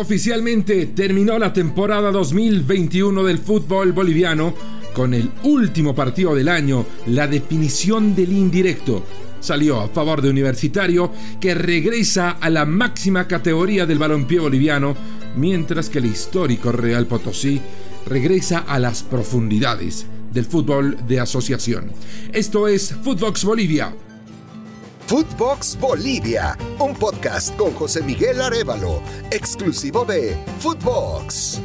Oficialmente terminó la temporada 2021 del fútbol boliviano con el último partido del año, la definición del indirecto. Salió a favor de Universitario, que regresa a la máxima categoría del balompié boliviano, mientras que el histórico Real Potosí regresa a las profundidades del fútbol de asociación. Esto es Footbox Bolivia Footbox Bolivia, un podcast con José Miguel Arevalo, exclusivo de Footbox.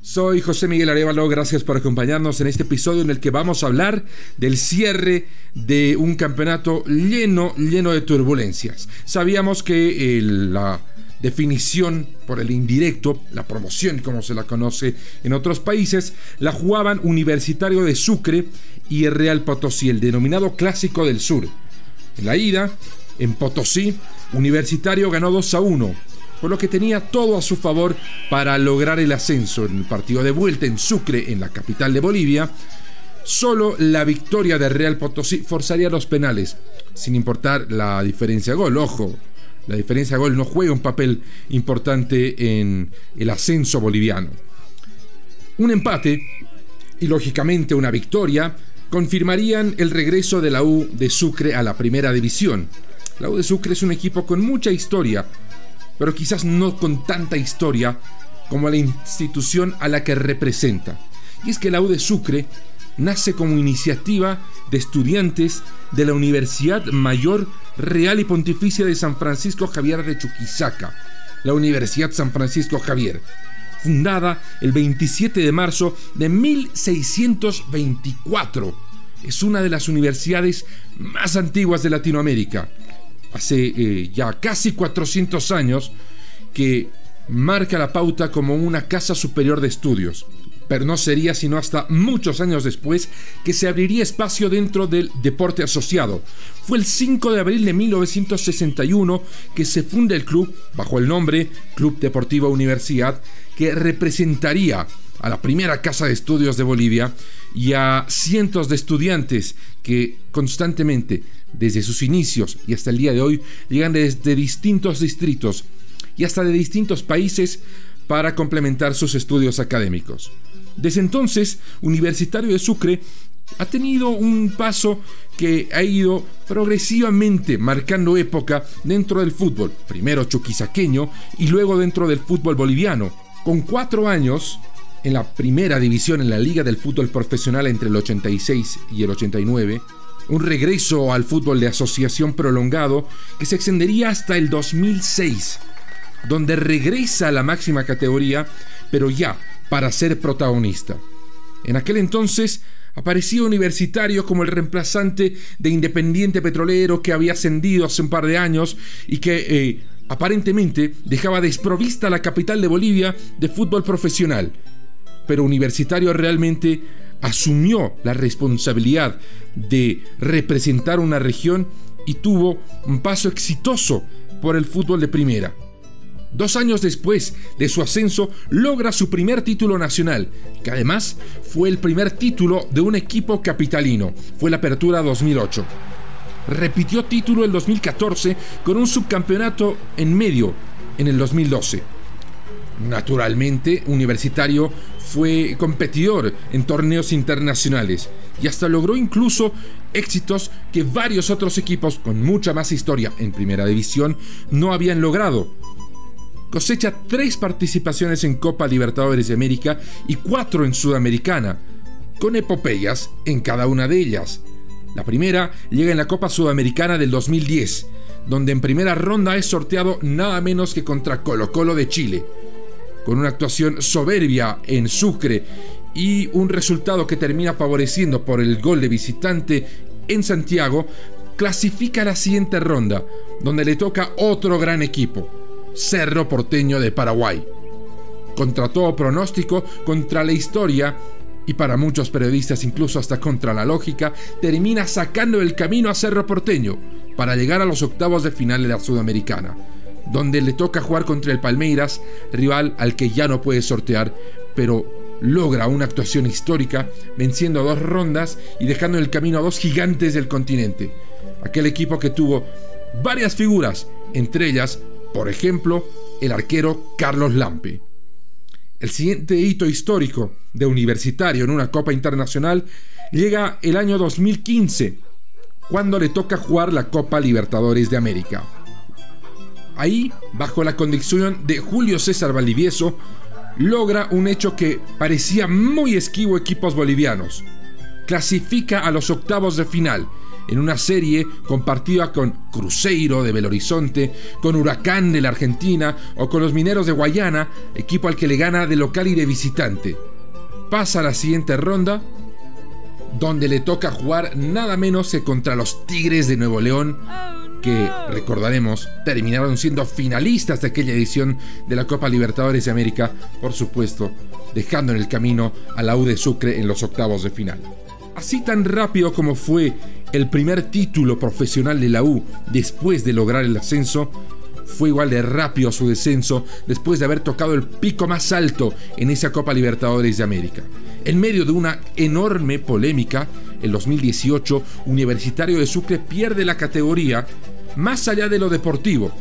Soy José Miguel Arevalo, gracias por acompañarnos en este episodio en el que vamos a hablar del cierre de un campeonato lleno, lleno de turbulencias. Sabíamos que la definición por el indirecto, la promoción como se la conoce en otros países, la jugaban Universitario de Sucre y el Real Potosí, el denominado Clásico del Sur. En la ida, en Potosí, Universitario ganó 2 a 1, por lo que tenía todo a su favor para lograr el ascenso. En el partido de vuelta en Sucre, en la capital de Bolivia, solo la victoria de Real Potosí forzaría los penales, sin importar la diferencia de gol. Ojo, la diferencia de gol no juega un papel importante en el ascenso boliviano. Un empate y lógicamente una victoria confirmarían el regreso de la U de Sucre a la primera división. La U de Sucre es un equipo con mucha historia, pero quizás no con tanta historia como la institución a la que representa. Y es que la U de Sucre nace como iniciativa de estudiantes de la Universidad Mayor Real y Pontificia de San Francisco Javier de Chuquisaca, la Universidad San Francisco Javier, fundada el 27 de marzo de 1624. Es una de las universidades más antiguas de Latinoamérica. Hace eh, ya casi 400 años que marca la pauta como una casa superior de estudios pero no sería sino hasta muchos años después que se abriría espacio dentro del deporte asociado. Fue el 5 de abril de 1961 que se funda el club bajo el nombre Club Deportivo Universidad, que representaría a la primera casa de estudios de Bolivia y a cientos de estudiantes que constantemente, desde sus inicios y hasta el día de hoy, llegan desde distintos distritos y hasta de distintos países para complementar sus estudios académicos. Desde entonces, Universitario de Sucre ha tenido un paso que ha ido progresivamente marcando época dentro del fútbol, primero chuquisaqueño y luego dentro del fútbol boliviano. Con cuatro años en la primera división en la Liga del Fútbol Profesional entre el 86 y el 89, un regreso al fútbol de asociación prolongado que se extendería hasta el 2006, donde regresa a la máxima categoría, pero ya para ser protagonista. En aquel entonces aparecía Universitario como el reemplazante de Independiente Petrolero que había ascendido hace un par de años y que eh, aparentemente dejaba desprovista la capital de Bolivia de fútbol profesional. Pero Universitario realmente asumió la responsabilidad de representar una región y tuvo un paso exitoso por el fútbol de primera. Dos años después de su ascenso, logra su primer título nacional, que además fue el primer título de un equipo capitalino. Fue la Apertura 2008. Repitió título el 2014 con un subcampeonato en medio en el 2012. Naturalmente, Universitario fue competidor en torneos internacionales y hasta logró incluso éxitos que varios otros equipos con mucha más historia en primera división no habían logrado cosecha tres participaciones en Copa Libertadores de América y cuatro en Sudamericana, con epopeyas en cada una de ellas. La primera llega en la Copa Sudamericana del 2010, donde en primera ronda es sorteado nada menos que contra Colo Colo de Chile. Con una actuación soberbia en Sucre y un resultado que termina favoreciendo por el gol de visitante en Santiago, clasifica a la siguiente ronda, donde le toca otro gran equipo, Cerro Porteño de Paraguay. Contra todo pronóstico, contra la historia y para muchos periodistas incluso hasta contra la lógica, termina sacando el camino a Cerro Porteño para llegar a los octavos de final de la Sudamericana, donde le toca jugar contra el Palmeiras, rival al que ya no puede sortear, pero logra una actuación histórica, venciendo dos rondas y dejando el camino a dos gigantes del continente. Aquel equipo que tuvo varias figuras entre ellas, por ejemplo, el arquero Carlos Lampe. El siguiente hito histórico de Universitario en una Copa Internacional llega el año 2015, cuando le toca jugar la Copa Libertadores de América. Ahí, bajo la conducción de Julio César Valdivieso, logra un hecho que parecía muy esquivo equipos bolivianos. Clasifica a los octavos de final en una serie compartida con Cruzeiro de Belo Horizonte, con Huracán de la Argentina o con los Mineros de Guayana, equipo al que le gana de local y de visitante. Pasa a la siguiente ronda, donde le toca jugar nada menos que contra los Tigres de Nuevo León, que recordaremos terminaron siendo finalistas de aquella edición de la Copa Libertadores de América, por supuesto, dejando en el camino a la U de Sucre en los octavos de final. Así tan rápido como fue el primer título profesional de la U después de lograr el ascenso, fue igual de rápido su descenso después de haber tocado el pico más alto en esa Copa Libertadores de América. En medio de una enorme polémica, el 2018 Universitario de Sucre pierde la categoría más allá de lo deportivo,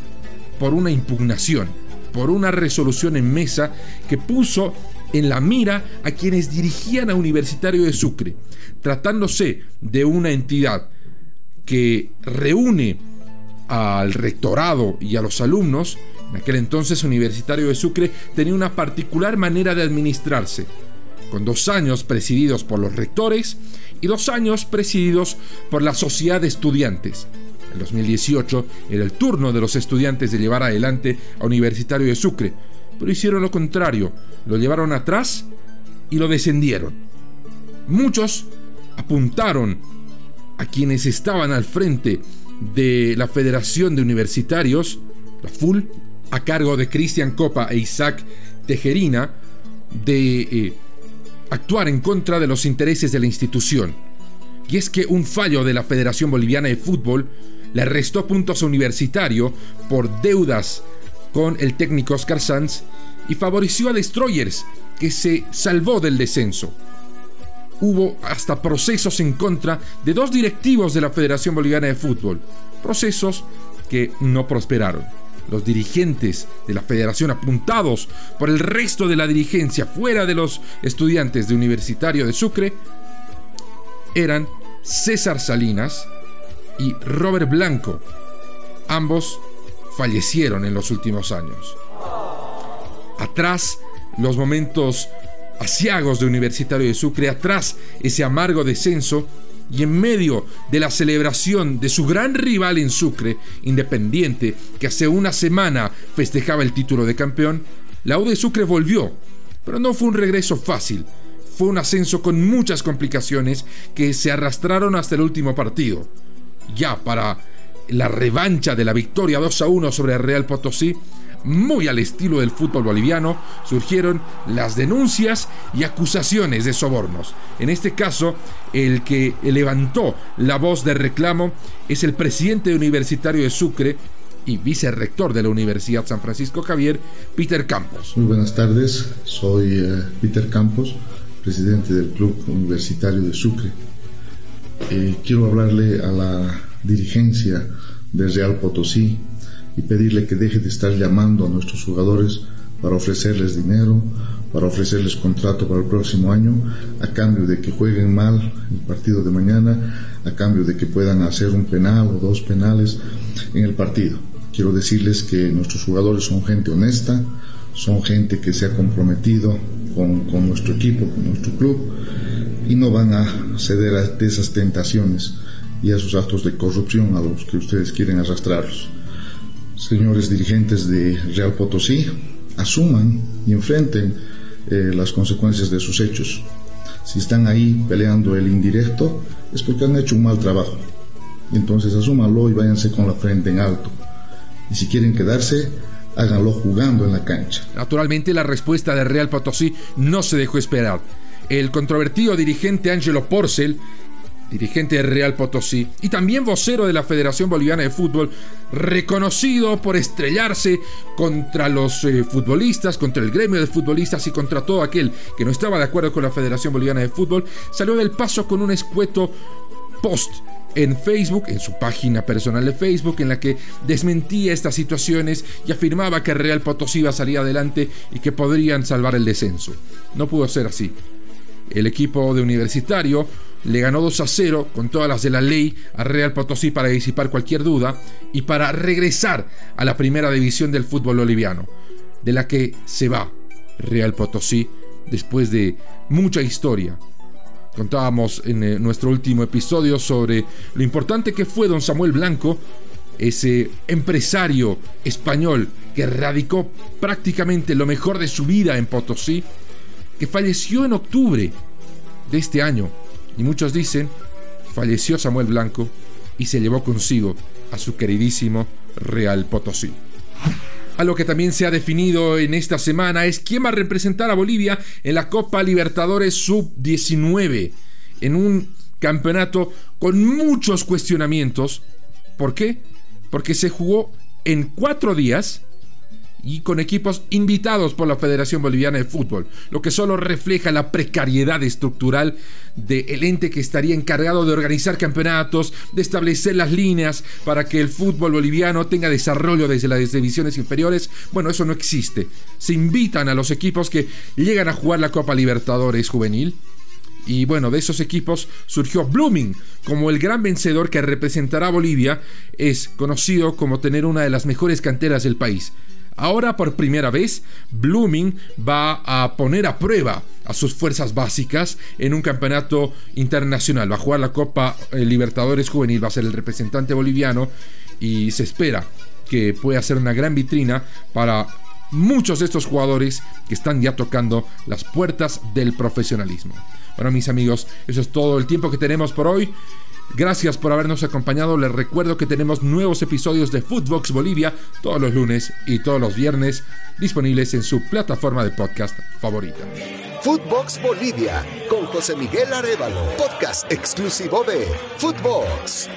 por una impugnación, por una resolución en mesa que puso en la mira a quienes dirigían a Universitario de Sucre, tratándose de una entidad que reúne al rectorado y a los alumnos, en aquel entonces Universitario de Sucre tenía una particular manera de administrarse, con dos años presididos por los rectores y dos años presididos por la sociedad de estudiantes. En 2018 era el turno de los estudiantes de llevar adelante a Universitario de Sucre, pero hicieron lo contrario, lo llevaron atrás y lo descendieron. Muchos apuntaron a quienes estaban al frente de la Federación de Universitarios, la FUL, a cargo de Cristian Copa e Isaac Tejerina, de eh, actuar en contra de los intereses de la institución. Y es que un fallo de la Federación Boliviana de Fútbol le restó puntos a Universitario por deudas con el técnico Oscar Sanz y favoreció a Destroyers, que se salvó del descenso. Hubo hasta procesos en contra de dos directivos de la Federación Boliviana de Fútbol, procesos que no prosperaron. Los dirigentes de la federación apuntados por el resto de la dirigencia fuera de los estudiantes de Universitario de Sucre eran César Salinas y Robert Blanco, ambos fallecieron en los últimos años. Atrás, los momentos asiagos de Universitario de Sucre, atrás ese amargo descenso y en medio de la celebración de su gran rival en Sucre, Independiente, que hace una semana festejaba el título de campeón, la U de Sucre volvió, pero no fue un regreso fácil, fue un ascenso con muchas complicaciones que se arrastraron hasta el último partido. Ya para la revancha de la victoria 2 a 1 sobre el Real Potosí, muy al estilo del fútbol boliviano, surgieron las denuncias y acusaciones de sobornos. En este caso, el que levantó la voz de reclamo es el presidente universitario de Sucre y vicerrector de la Universidad San Francisco Javier, Peter Campos. Muy buenas tardes, soy eh, Peter Campos, presidente del Club Universitario de Sucre. Eh, quiero hablarle a la dirigencia del Real Potosí y pedirle que deje de estar llamando a nuestros jugadores para ofrecerles dinero, para ofrecerles contrato para el próximo año, a cambio de que jueguen mal el partido de mañana, a cambio de que puedan hacer un penal o dos penales en el partido. Quiero decirles que nuestros jugadores son gente honesta, son gente que se ha comprometido con, con nuestro equipo, con nuestro club, y no van a ceder a esas tentaciones y a sus actos de corrupción a los que ustedes quieren arrastrarlos. Señores dirigentes de Real Potosí, asuman y enfrenten eh, las consecuencias de sus hechos. Si están ahí peleando el indirecto, es porque han hecho un mal trabajo. Entonces asúmanlo y váyanse con la frente en alto. Y si quieren quedarse, háganlo jugando en la cancha. Naturalmente la respuesta de Real Potosí no se dejó esperar. El controvertido dirigente Angelo Porcel dirigente de Real Potosí y también vocero de la Federación Boliviana de Fútbol, reconocido por estrellarse contra los eh, futbolistas, contra el gremio de futbolistas y contra todo aquel que no estaba de acuerdo con la Federación Boliviana de Fútbol, salió del paso con un escueto post en Facebook, en su página personal de Facebook, en la que desmentía estas situaciones y afirmaba que Real Potosí iba a salir adelante y que podrían salvar el descenso. No pudo ser así. El equipo de Universitario le ganó 2 a 0 con todas las de la ley a Real Potosí para disipar cualquier duda y para regresar a la primera división del fútbol boliviano, de la que se va Real Potosí después de mucha historia. Contábamos en eh, nuestro último episodio sobre lo importante que fue don Samuel Blanco, ese empresario español que radicó prácticamente lo mejor de su vida en Potosí, que falleció en octubre de este año. Y muchos dicen, falleció Samuel Blanco y se llevó consigo a su queridísimo Real Potosí. Algo que también se ha definido en esta semana es quién va a representar a Bolivia en la Copa Libertadores Sub-19, en un campeonato con muchos cuestionamientos. ¿Por qué? Porque se jugó en cuatro días y con equipos invitados por la Federación Boliviana de Fútbol, lo que solo refleja la precariedad estructural del ente que estaría encargado de organizar campeonatos, de establecer las líneas para que el fútbol boliviano tenga desarrollo desde las divisiones inferiores. Bueno, eso no existe. Se invitan a los equipos que llegan a jugar la Copa Libertadores juvenil. Y bueno, de esos equipos surgió Blooming como el gran vencedor que representará a Bolivia. Es conocido como tener una de las mejores canteras del país. Ahora por primera vez, Blooming va a poner a prueba a sus fuerzas básicas en un campeonato internacional. Va a jugar la Copa eh, Libertadores Juvenil, va a ser el representante boliviano y se espera que pueda ser una gran vitrina para muchos de estos jugadores que están ya tocando las puertas del profesionalismo. Bueno, mis amigos, eso es todo el tiempo que tenemos por hoy. Gracias por habernos acompañado. Les recuerdo que tenemos nuevos episodios de Footbox Bolivia todos los lunes y todos los viernes disponibles en su plataforma de podcast favorita. Footbox Bolivia con José Miguel Arevalo, podcast exclusivo de Footbox.